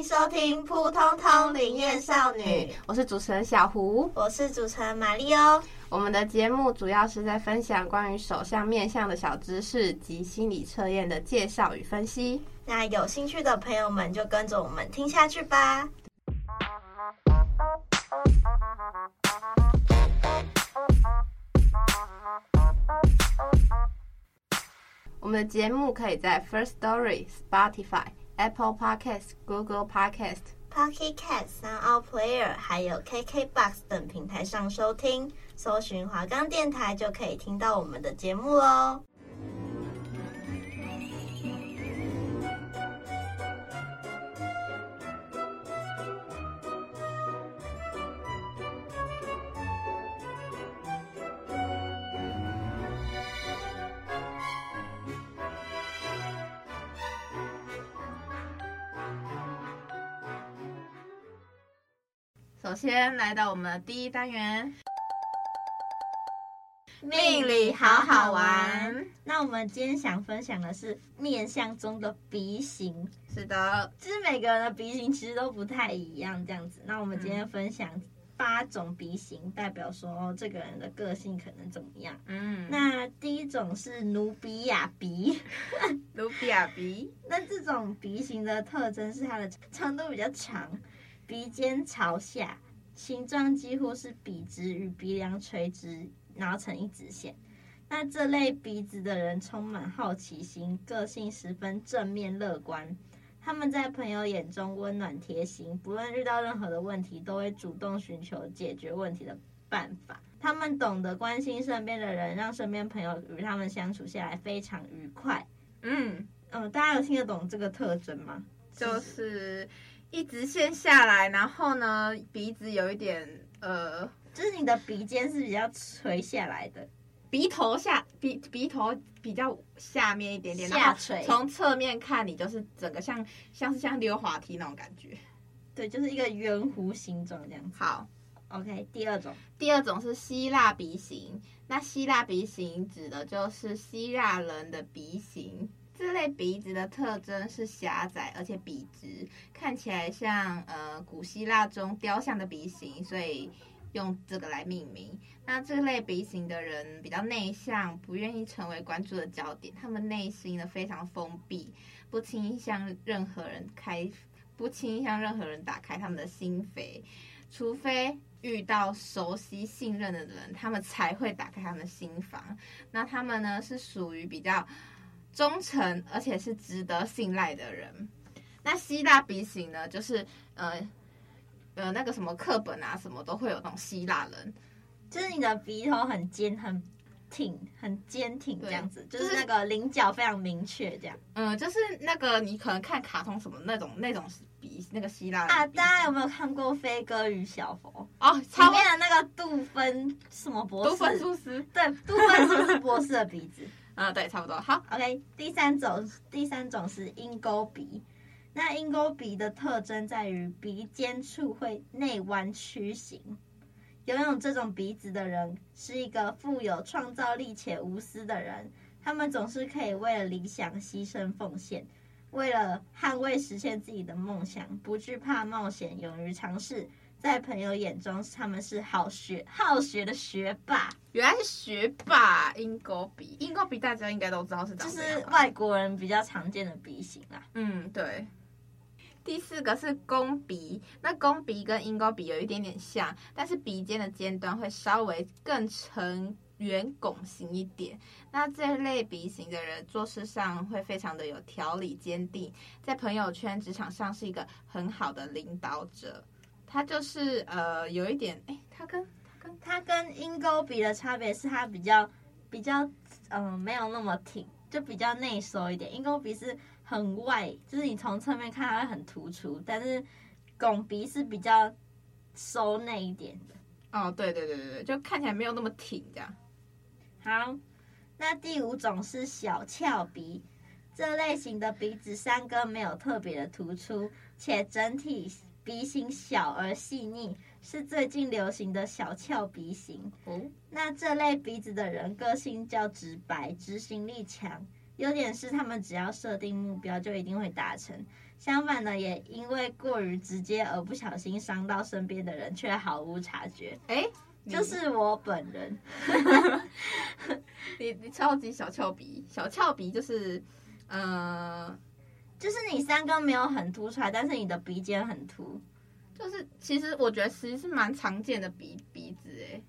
迎收听《扑通通灵验少女》，我是主持人小胡，我是主持人玛丽欧。我们的节目主要是在分享关于手相面相的小知识及心理测验的介绍与分析。那有兴趣的朋友们就跟着我们听下去吧。我们的节目可以在 First Story、Spotify、Apple Podcast、Google Podcast、Pocket Cast、Sound Player 还有 KKBox 等平台上收听。搜寻华冈电台就可以听到我们的节目喽。先来到我们的第一单元。命理好好玩。那我们今天想分享的是面相中的鼻型。是的，其实每个人的鼻型其实都不太一样，这样子。那我们今天分享八种鼻型，嗯、代表说这个人的个性可能怎么样。嗯，那第一种是努比亚鼻，努比亚鼻。那这种鼻型的特征是它的长度比较长，鼻尖朝下，形状几乎是笔直与鼻梁垂直。然后成一直线，那这类鼻子的人充满好奇心，个性十分正面乐观。他们在朋友眼中温暖贴心，不论遇到任何的问题，都会主动寻求解决问题的办法。他们懂得关心身边的人，让身边朋友与他们相处下来非常愉快。嗯嗯、呃，大家有听得懂这个特征吗？就是一直线下来，然后呢，鼻子有一点呃。就是你的鼻尖是比较垂下来的，鼻头下鼻鼻头比较下面一点点，下垂。从侧面看，你就是整个像像是像溜滑梯那种感觉。对，就是一个圆弧形状这样子。好，OK。第二种，第二种是希腊鼻型。那希腊鼻型指的就是希腊人的鼻型。这类鼻子的特征是狭窄而且笔直，看起来像呃古希腊中雕像的鼻型，所以。用这个来命名。那这类鼻型的人比较内向，不愿意成为关注的焦点。他们内心呢非常封闭，不轻易向任何人开，不轻易向任何人打开他们的心扉。除非遇到熟悉信任的人，他们才会打开他们的心房。那他们呢是属于比较忠诚，而且是值得信赖的人。那希腊鼻型呢，就是呃。呃，那个什么课本啊，什么都会有那种希腊人，就是你的鼻头很尖、很挺、很坚挺这样子，就是、那个棱角非常明确这样。嗯，就是那个你可能看卡通什么那种那种鼻那个希腊啊，大家有没有看过《飞哥与小佛》哦？里面的那个杜芬什么博士？杜芬苏斯？对，杜芬苏斯博士的鼻子。啊，对，差不多。好，OK。第三种，第三种是鹰钩鼻。那鹰钩鼻的特征在于鼻尖处会内弯曲形。拥有这种鼻子的人是一个富有创造力且无私的人。他们总是可以为了理想牺牲奉献，为了捍卫实现自己的梦想，不惧怕冒险，勇于尝试。在朋友眼中，他们是好学好学的学霸。原来是学霸，鹰钩鼻。鹰钩鼻大家应该都知道是就是外国人比较常见的鼻型啦。嗯，对。第四个是弓鼻，那弓鼻跟鹰钩鼻有一点点像，但是鼻尖的尖端会稍微更呈圆拱形一点。那这类鼻型的人做事上会非常的有条理、坚定，在朋友圈、职场上是一个很好的领导者。他就是呃有一点，哎，它跟它跟它跟鹰钩鼻的差别是它比较比较嗯、呃、没有那么挺，就比较内收一点。鹰钩鼻是。很外，就是你从侧面看它会很突出，但是拱鼻是比较收内一点的。哦，对对对对对，就看起来没有那么挺这样。好，那第五种是小翘鼻，这类型的鼻子三根没有特别的突出，且整体鼻型小而细腻，是最近流行的小翘鼻型。哦，那这类鼻子的人个性较直白，执行力强，优点是他们只要设定目标就一定会达成。相反的，也因为过于直接而不小心伤到身边的人，却毫无察觉。哎。就是我本人，你你超级小翘鼻，小翘鼻就是，呃，就是你三根没有很凸出来，但是你的鼻尖很凸，就是其实我觉得其实是蛮常见的鼻鼻子哎，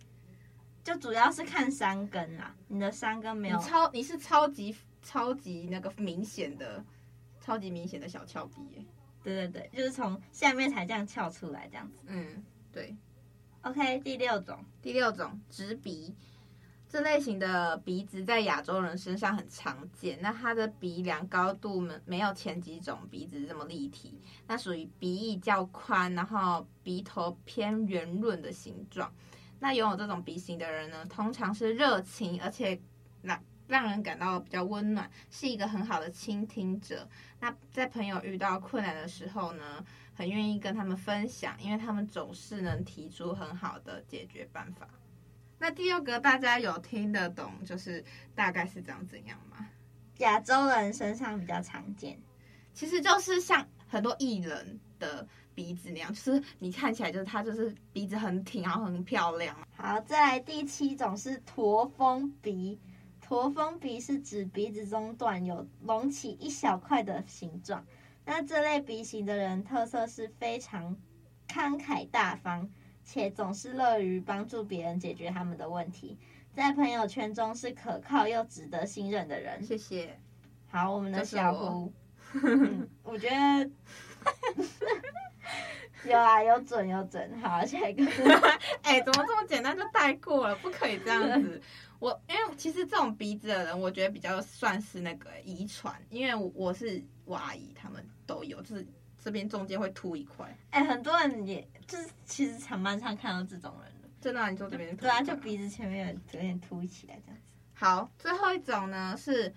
就主要是看三根啦，你的三根没有，你超你是超级超级那个明显的，超级明显的小翘鼻哎，对对对，就是从下面才这样翘出来这样子，嗯，对。OK，第六种，第六种直鼻，这类型的鼻子在亚洲人身上很常见。那它的鼻梁高度没没有前几种鼻子这么立体，那属于鼻翼较宽，然后鼻头偏圆润的形状。那拥有这种鼻型的人呢，通常是热情，而且让让人感到比较温暖，是一个很好的倾听者。那在朋友遇到困难的时候呢，很愿意跟他们分享，因为他们总是能提出很好的解决办法。那第六个大家有听得懂，就是大概是长怎样吗？亚洲人身上比较常见，其实就是像很多艺人的鼻子那样，就是你看起来就是他就是鼻子很挺，然后很漂亮。好，再来第七种是驼峰鼻，驼峰鼻是指鼻子中段有隆起一小块的形状。那这类鼻型的人特色是非常慷慨大方，且总是乐于帮助别人解决他们的问题，在朋友圈中是可靠又值得信任的人。谢谢。好，我们的小胡，我，嗯、我觉得 有啊，有准有准。好，下一个。哎、欸，怎么这么简单就带过了？不可以这样子。我因为其实这种鼻子的人，我觉得比较算是那个遗传，因为我是我阿姨，他们都有，就是这边中间会凸一块。哎、欸，很多人也就是其实常班常看到这种人的。真的、啊，你说这边对啊，就鼻子前面有点凸起来这样子。好，最后一种呢是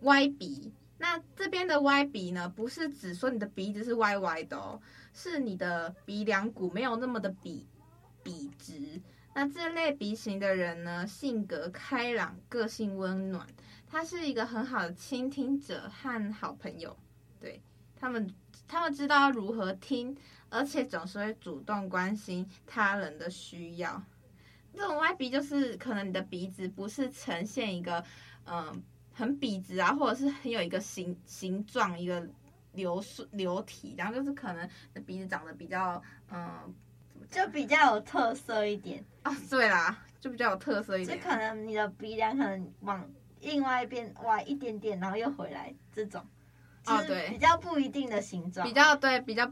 歪鼻。那这边的歪鼻呢，不是指说你的鼻子是歪歪的哦，是你的鼻梁骨没有那么的笔笔直。那这类鼻型的人呢，性格开朗，个性温暖，他是一个很好的倾听者和好朋友。对，他们，他们知道如何听，而且总是会主动关心他人的需要。这种歪鼻就是可能你的鼻子不是呈现一个嗯、呃、很笔直啊，或者是很有一个形形状一个流顺流体，然后就是可能鼻子长得比较嗯。呃就比较有特色一点啊，对啦，就比较有特色一点。就可能你的鼻梁可能往另外一边歪一点点，然后又回来这种。哦，对，比较不一定的形状。比较对，比较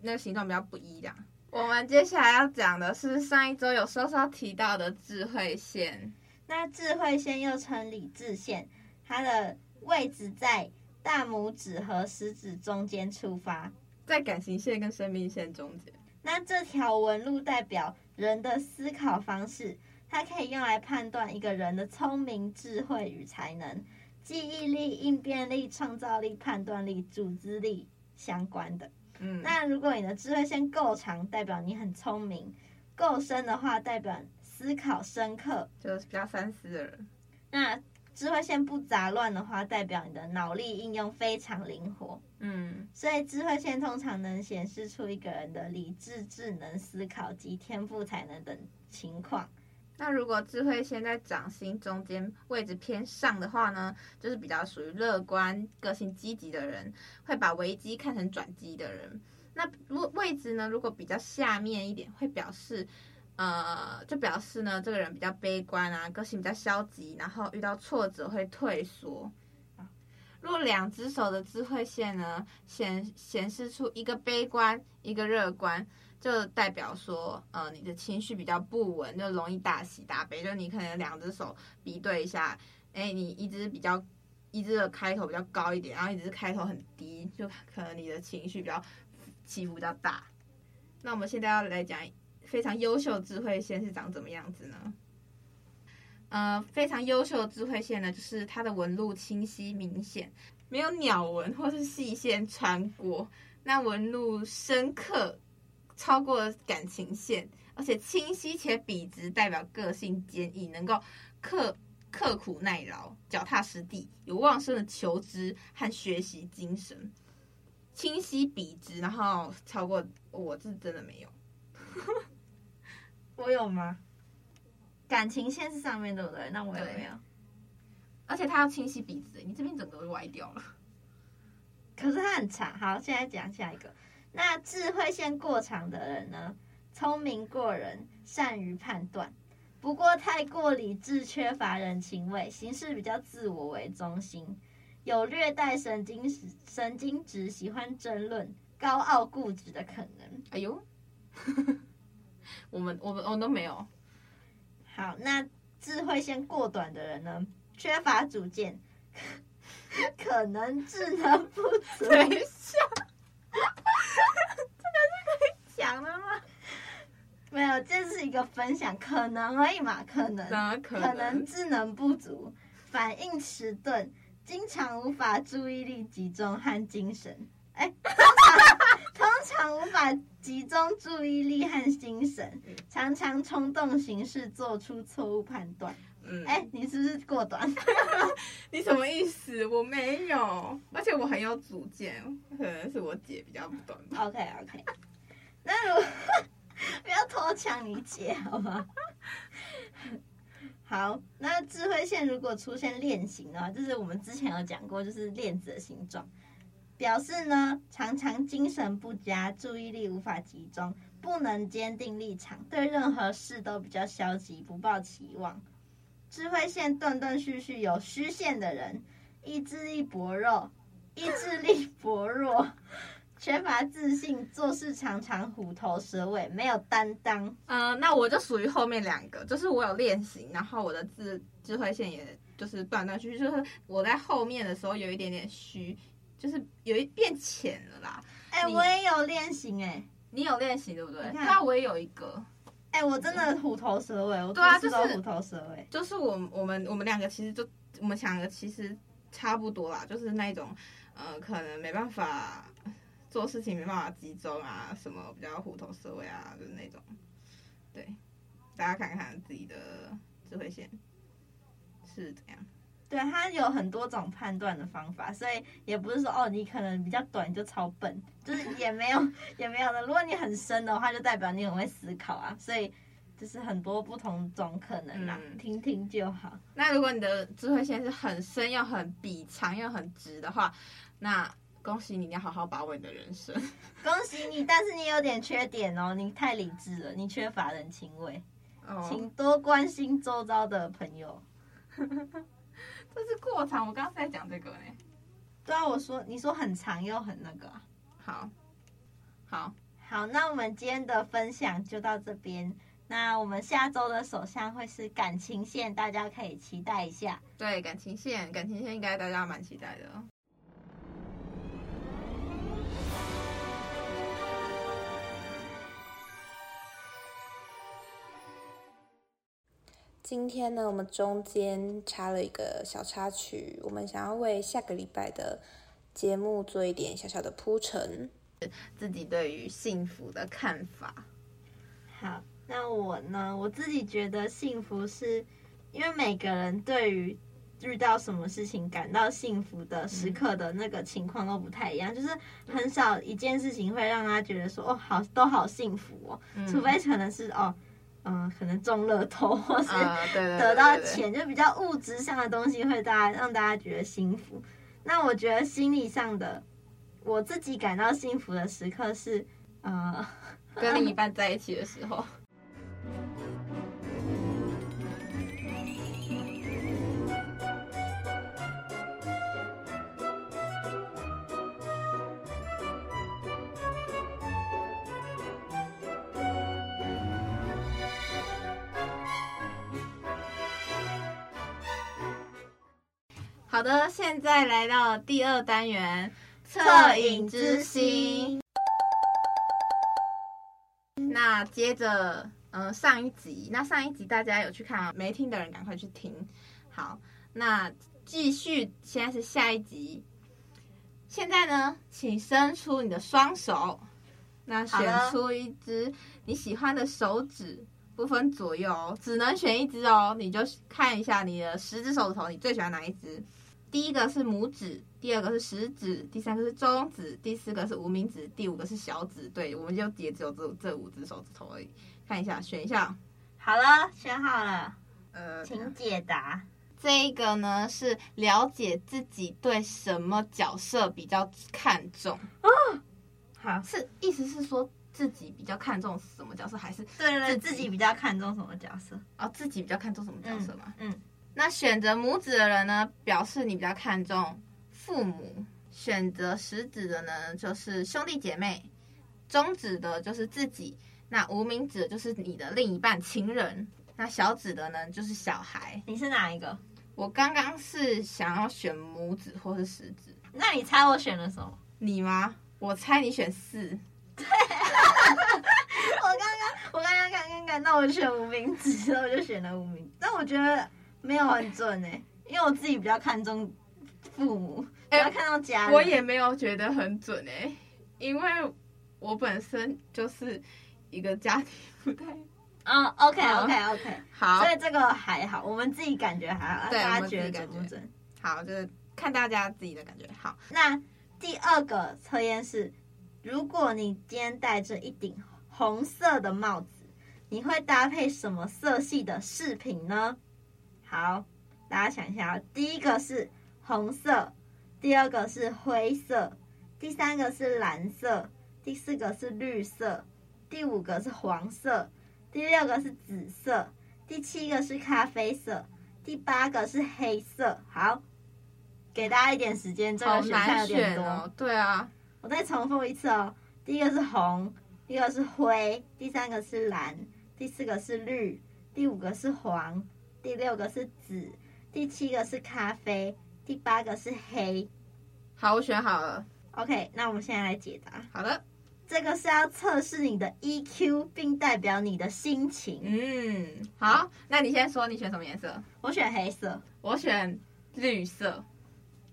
那个形状比较不一样。我们接下来要讲的是上一周有稍稍提到的智慧线。那智慧线又称理智线，它的位置在大拇指和食指中间出发，在感情线跟生命线中间。那这条纹路代表人的思考方式，它可以用来判断一个人的聪明、智慧与才能、记忆力、应变力、创造力、判断力、组织力相关的。嗯，那如果你的智慧线够长，代表你很聪明；够深的话，代表思考深刻，就是比较三思的人。那智慧线不杂乱的话，代表你的脑力应用非常灵活。嗯，所以智慧线通常能显示出一个人的理智、智能、思考及天赋才能等情况。那如果智慧线在掌心中间位置偏上的话呢，就是比较属于乐观、个性积极的人，会把危机看成转机的人。那如位置呢，如果比较下面一点，会表示。呃，就表示呢，这个人比较悲观啊，个性比较消极，然后遇到挫折会退缩。若两只手的智慧线呢，显显示出一个悲观，一个乐观，就代表说，呃，你的情绪比较不稳，就容易大喜大悲。就你可能两只手比对一下，哎，你一只比较，一只的开头比较高一点，然后一只开头很低，就可能你的情绪比较起伏比较大。那我们现在要来讲。非常优秀智慧线是长怎么样子呢？呃，非常优秀的智慧线呢，就是它的纹路清晰明显，没有鸟纹或是细线穿过，那纹路深刻，超过感情线，而且清晰且笔直，代表个性坚毅，能够刻刻苦耐劳，脚踏实地，有旺盛的求知和学习精神。清晰笔直，然后超过我是真的没有，我有吗？感情线是上面对不对？那我有没有？而且他要清晰笔直，你这边整个都歪掉了。可是它很长。好，现在讲下一个。那智慧线过长的人呢？聪明过人，善于判断，不过太过理智，缺乏人情味，行事比较自我为中心，有略带神经神经质，喜欢争论，高傲固执的可能。哎呦，我们我们我都没有。好，那智慧线过短的人呢？缺乏主见，可能智能不足。等一下，这个是可以讲的吗？没有，这是一个分享，可能而已嘛，可能，可能，可能智能不足，反应迟钝，经常无法注意力集中和精神。哎，通常 通常无法集中注意力和精神，常常冲动行事，做出错误判断。嗯，哎，你是不是过短？你什么意思？我没有，而且我很有主见，可能是我姐比较短。OK OK，那如 不要偷抢你姐好吗？好，那智慧线如果出现链形的话，就是我们之前有讲过，就是链子的形状。表示呢，常常精神不佳，注意力无法集中，不能坚定立场，对任何事都比较消极，不抱期望。智慧线断断续续有虚线的人，意志力薄弱，意志力薄弱，缺乏自信，做事常常虎头蛇尾，没有担当。嗯、呃，那我就属于后面两个，就是我有练习，然后我的智智慧线也就是断断续续，就是我在后面的时候有一点点虚。就是有一变浅了啦。哎、欸，我也有练习哎，你有练习对不对？那我也有一个。哎、欸，我真的虎头蛇尾，我对啊，就是虎头蛇尾。就是我我们我们两个其实就我们两个其实差不多啦，就是那种呃，可能没办法做事情，没办法集中啊，什么比较虎头蛇尾啊，就是那种。对，大家看看自己的智慧线是怎样。对，它有很多种判断的方法，所以也不是说哦，你可能比较短就超笨，就是 也没有也没有的。如果你很深的话，就代表你很会思考啊。所以就是很多不同种可能啦，嗯、听听就好。那如果你的智慧线是很深又很笔长又很直的话，那恭喜你，你要好好把握你的人生。恭喜你，但是你有点缺点哦，你太理智了，你缺乏人情味，哦、请多关心周遭的朋友。这是过长，我刚刚在讲这个呢。对啊，我说你说很长又很那个。好，好，好，那我们今天的分享就到这边。那我们下周的首相会是感情线，大家可以期待一下。对，感情线，感情线应该大家蛮期待的。今天呢，我们中间插了一个小插曲，我们想要为下个礼拜的节目做一点小小的铺陈，自己对于幸福的看法。好，那我呢，我自己觉得幸福是，因为每个人对于遇到什么事情感到幸福的时刻的那个情况都不太一样，嗯、就是很少一件事情会让他觉得说，哦，好，都好幸福哦，嗯、除非可能是哦。嗯，可能中乐透或是得到钱，就比较物质上的东西会大家让大家觉得幸福。那我觉得心理上的，我自己感到幸福的时刻是，呃，跟另一半在一起的时候。好的，现在来到第二单元恻隐之心。那接着，呃上一集，那上一集大家有去看啊？没听的人赶快去听。好，那继续，现在是下一集。现在呢，请伸出你的双手，那选出一只你喜欢的手指，不分左右，只能选一只哦。你就看一下你的十只手指头，你最喜欢哪一只？第一个是拇指，第二个是食指，第三个是中指，第四个是无名指，第五个是小指。对，我们就也只有这这五只手指头而已。看一下，选一下。好了，选好了。呃，请解答。这一个呢是了解自己对什么角色比较看重啊，好，是意思是说自己比较看重什么角色，还是对对对，自己比较看重什么角色？哦，自己比较看重什么角色吗？嗯，嗯，那选择拇指的人呢，表示你比较看重父母；选择食指的呢，就是兄弟姐妹；中指的就是自己；那无名指的就是你的另一半、情人；那小指的呢，就是小孩。你是哪一个？我刚刚是想要选拇指或是食指，那你猜我选了什么？你吗？我猜你选四。对，我刚刚我刚刚看看看，那我选无名指，所以我就选了无名。但我觉得没有很准哎、欸，因为我自己比较看重父母，比较看重家人。我也没有觉得很准哎、欸，因为我本身就是一个家庭不太。嗯、oh，OK，OK，OK，好，所以这个还好，我们自己感觉还好，大家觉得准不准？好，就是看大家自己的感觉。好，那第二个测验是，如果你今天戴着一顶红色的帽子，你会搭配什么色系的饰品呢？好，大家想一下，第一个是红色，第二个是灰色，第三个是蓝色，第四个是绿色，第五个是黄色。第六个是紫色，第七个是咖啡色，第八个是黑色。好，给大家一点时间，这个选项有点多。哦。对啊，我再重复一次哦。第一个是红，第二个是灰，第三个是蓝，第四个是绿，第五个是黄，第六个是紫，第七个是咖啡，第八个是黑。好，我选好了。OK，那我们现在来解答。好的。这个是要测试你的 EQ，并代表你的心情。嗯，好，那你先说，你选什么颜色？我选黑色，我选绿色。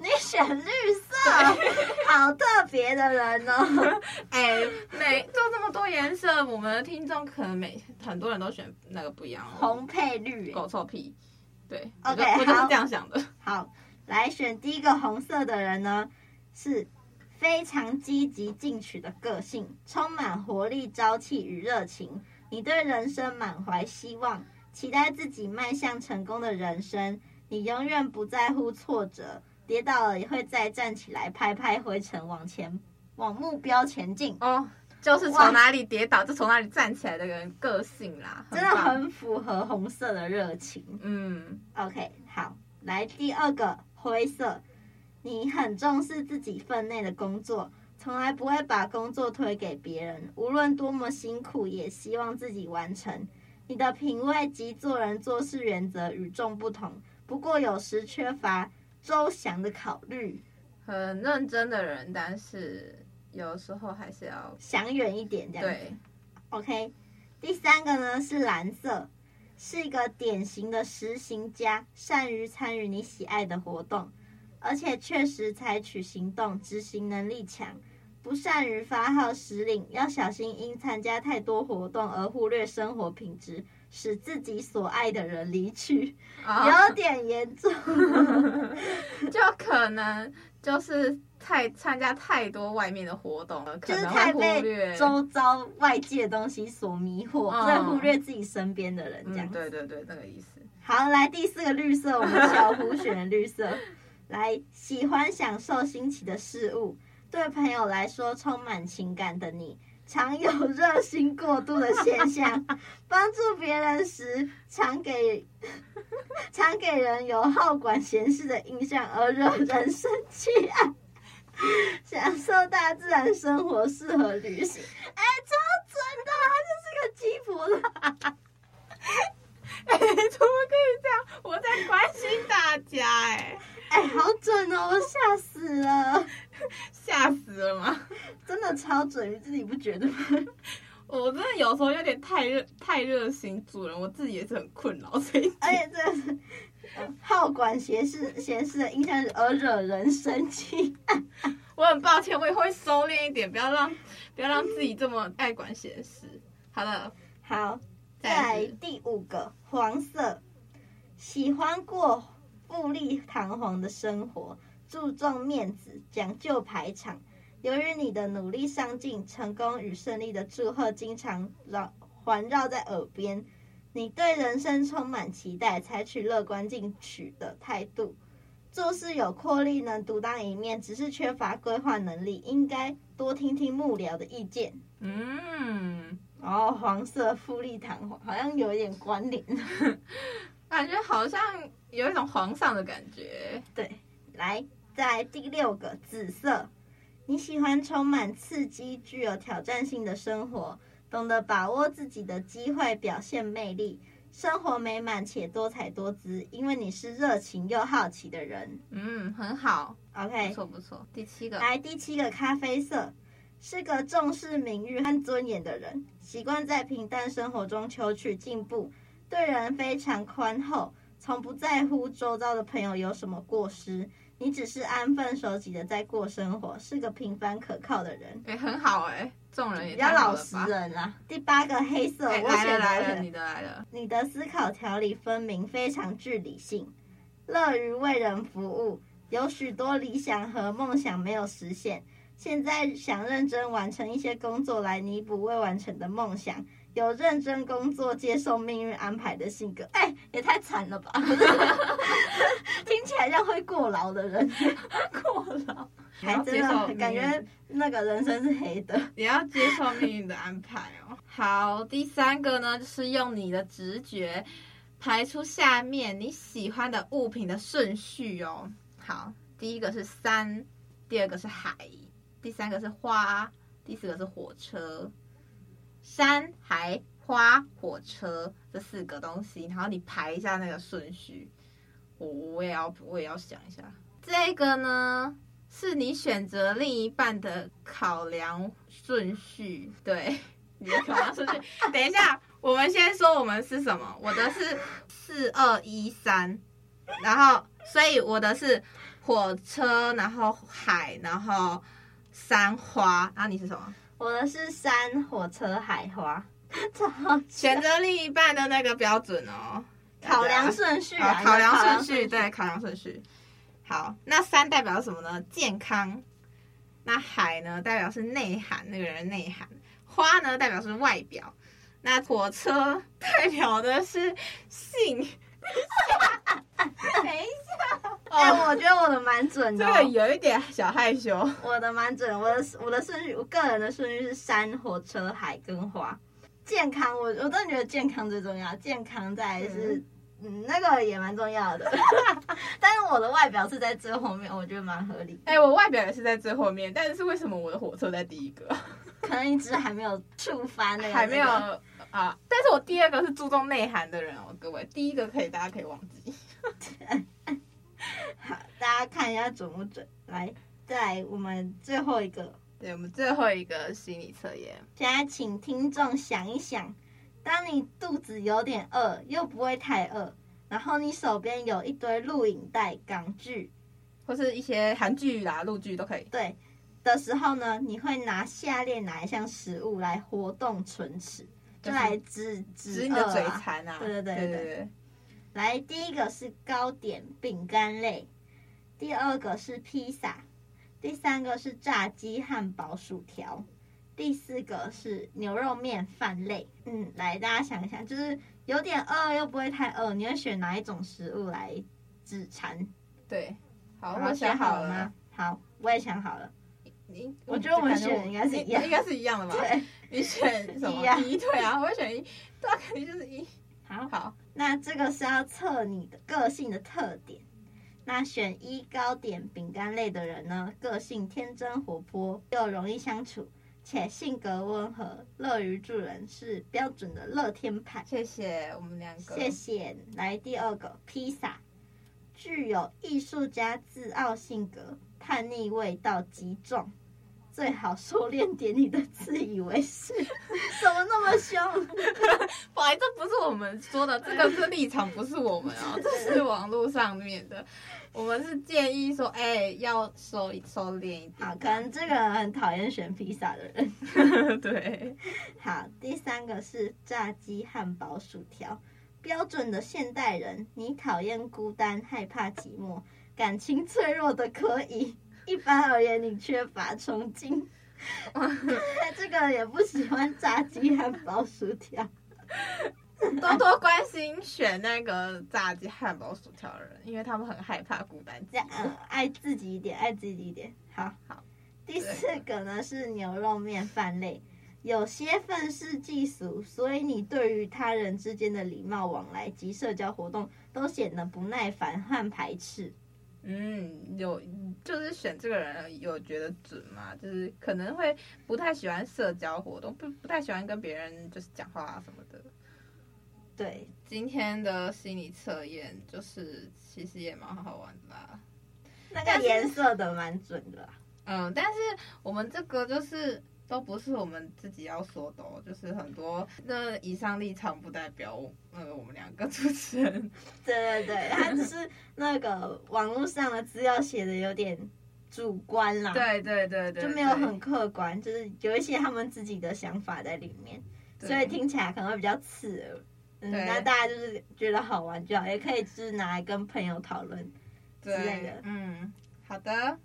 你选绿色，好特别的人哦。哎，每就这么多颜色，我们的听众可能每很多人都选那个不一样哦。红配绿，狗臭屁。对，OK，我就是这样想的。好，好，来选第一个红色的人呢，是。非常积极进取的个性，充满活力、朝气与热情。你对人生满怀希望，期待自己迈向成功的人生。你永远不在乎挫折，跌倒了也会再站起来，拍拍灰尘，往前往目标前进。哦，就是从哪里跌倒就从哪里站起来的人个性啦，真的很符合红色的热情。嗯，OK，好，来第二个灰色。你很重视自己分内的工作，从来不会把工作推给别人，无论多么辛苦，也希望自己完成。你的品味及做人做事原则与众不同，不过有时缺乏周详的考虑。很认真的人，但是有时候还是要想远一点，这样。对，OK。第三个呢是蓝色，是一个典型的实行家，善于参与你喜爱的活动。而且确实采取行动，执行能力强，不善于发号施令，要小心因参加太多活动而忽略生活品质，使自己所爱的人离去，哦、有点严重，就可能就是太参加太多外面的活动了，就是太被周遭外界的东西所迷惑，所以、嗯、忽略自己身边的人，这样、嗯。对对对，那个意思。好，来第四个绿色，我们小胡选绿色。来，喜欢享受新奇的事物，对朋友来说充满情感的你，常有热心过度的现象。帮助别人时，常给 常给人有好管闲事的印象，而惹人生气啊。享受大自然生活，适合旅行。哎，超准的，他就是个鸡婆啦。哎，怎么可以这样？我在关心大家，哎。哎，好准哦！我吓死了，吓死了吗？真的超准，你自己不觉得吗？我真的有时候有点太热太热心主人，我自己也是很困扰。所以，而且这是好管闲事闲事的印象而惹人生气。我很抱歉，我也会收敛一点，不要让不要让自己这么爱管闲事。好的，好，再来第五个黄色，喜欢过富丽堂皇的生活，注重面子，讲究排场。由于你的努力上进、成功与胜利的祝贺经常绕环绕在耳边，你对人生充满期待，采取乐观进取的态度。做事有魄力，能独当一面，只是缺乏规划能力。应该多听听幕僚的意见。嗯，哦，黄色富丽堂皇，好像有一点关联，感觉好像有一种皇上的感觉。对，来，在第六个紫色，你喜欢充满刺激、具有挑战性的生活，懂得把握自己的机会，表现魅力。生活美满且多彩多姿，因为你是热情又好奇的人。嗯，很好，OK，不错不错。第七个，来第七个咖啡色，是个重视名誉和尊严的人，习惯在平淡生活中求取进步，对人非常宽厚，从不在乎周遭的朋友有什么过失。你只是安分守己的在过生活，是个平凡可靠的人。哎，很好哎，众人也比较老实人啊。第八个黑色，我选的来了，你的来了。你的思考条理分明，非常具理性，乐于为人服务，有许多理想和梦想没有实现，现在想认真完成一些工作来弥补未完成的梦想。有认真工作、接受命运安排的性格，哎，也太惨了吧！听起来像会过劳的人，过劳，还真的感觉那个人生是黑的。你要接受命运的安排哦。好，第三个呢，就是用你的直觉排出下面你喜欢的物品的顺序哦。好，第一个是山，第二个是海，第三个是花，第四个是火车。山、海、花、火车这四个东西，然后你排一下那个顺序。我我也要我也要想一下，这个呢是你选择另一半的考量顺序。对，你的考量顺序。等一下，我们先说我们是什么。我的是四二一三，然后所以我的是火车，然后海，然后山花。然后你是什么？我的是山、火车、海花，选择另一半的那个标准哦。考量顺序啊，考量顺序，对，考量顺序。好，那山代表什么呢？健康。那海呢，代表是内涵，那个人内涵。花呢，代表是外表。那火车 代表的是性。等一下，哎、欸，我觉得我的蛮准的，这个有一点小害羞。我的蛮准，我的我的顺序，我个人的顺序是山、火车、海跟花。健康，我我真的觉得健康最重要，健康再来是嗯，嗯那个也蛮重要的。但是我的外表是在最后面，我觉得蛮合理。哎、欸，我外表也是在最后面，但是为什么我的火车在第一个？可能你只是还没有触发那个，还没有啊。但是我第二个是注重内涵的人哦，各位，第一个可以大家可以忘记。好，大家看一下准不准？来，再来我们最后一个，对，我们最后一个心理测验。现在请听众想一想，当你肚子有点饿，又不会太饿，然后你手边有一堆录影带、港剧，或是一些韩剧啦、陆剧都可以。对的时候呢，你会拿下列哪一项食物来活动唇齿，就来止止、啊、你的嘴馋啊？对对对对对。来，第一个是糕点、饼干类，第二个是披萨，第三个是炸鸡、汉堡、薯条，第四个是牛肉面饭类。嗯，来，大家想一想，就是有点饿又不会太饿，你会选哪一种食物来止馋？对，好，好，我想好了吗？好，我也想好了。你，我觉得我们选的应该是一样，应该是一样的吧？对，你选 什么？一，对啊，我会选一，对啊，肯定就是一。好好，那这个是要测你的个性的特点。那选一糕点饼干类的人呢，个性天真活泼，又容易相处，且性格温和，乐于助人，是标准的乐天派。谢谢我们两个。谢谢。来第二个披萨，具有艺术家自傲性格，叛逆味道极重，最好收敛点你的自以为是，怎么那么凶？不好意思，这不是我们说的，这个是立场，不是我们啊，这是网络上面的。我们是建议说，哎、欸，要收收敛一点。好，可能这个人很讨厌选披萨的人。对。好，第三个是炸鸡、汉堡、薯条，标准的现代人。你讨厌孤单，害怕寂寞，感情脆弱的可以。一般而言，你缺乏憧憬。这个也不喜欢炸鸡、汉堡、薯条。多多关心选那个炸鸡、汉堡、薯条的人，因为他们很害怕孤单。这样、嗯，爱自己一点，爱自己一点。好好。第四个呢是牛肉面饭类，有些愤世嫉俗，所以你对于他人之间的礼貌往来及社交活动都显得不耐烦和排斥。嗯，有就是选这个人有觉得准吗？就是可能会不太喜欢社交活动，不不太喜欢跟别人就是讲话啊什么的。对，今天的心理测验就是其实也蛮好玩的啦。那个颜色的蛮准的。嗯，但是我们这个就是。都不是我们自己要说的哦，就是很多那以上立场不代表我呃我们两个主持人。对对对，他只是那个网络上的资料写的有点主观啦。对对对对，就没有很客观，就是有一些他们自己的想法在里面，所以听起来可能会比较刺耳。嗯，那大家就是觉得好玩就好，也可以就是拿来跟朋友讨论之类的。嗯，好的。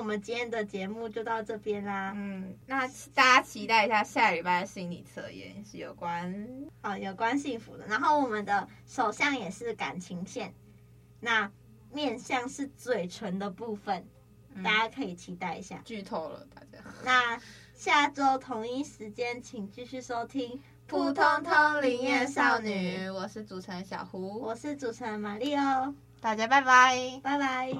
我们今天的节目就到这边啦。嗯，那大家期待一下下礼拜的心理测验是有关啊、哦，有关幸福的。然后我们的手相也是感情线，那面相是嘴唇的部分，嗯、大家可以期待一下。剧透了，大家。那下周同一时间，请继续收听《普通通灵验少女》。我是主持人小胡，我是主持人玛丽哦。大家拜拜，拜拜。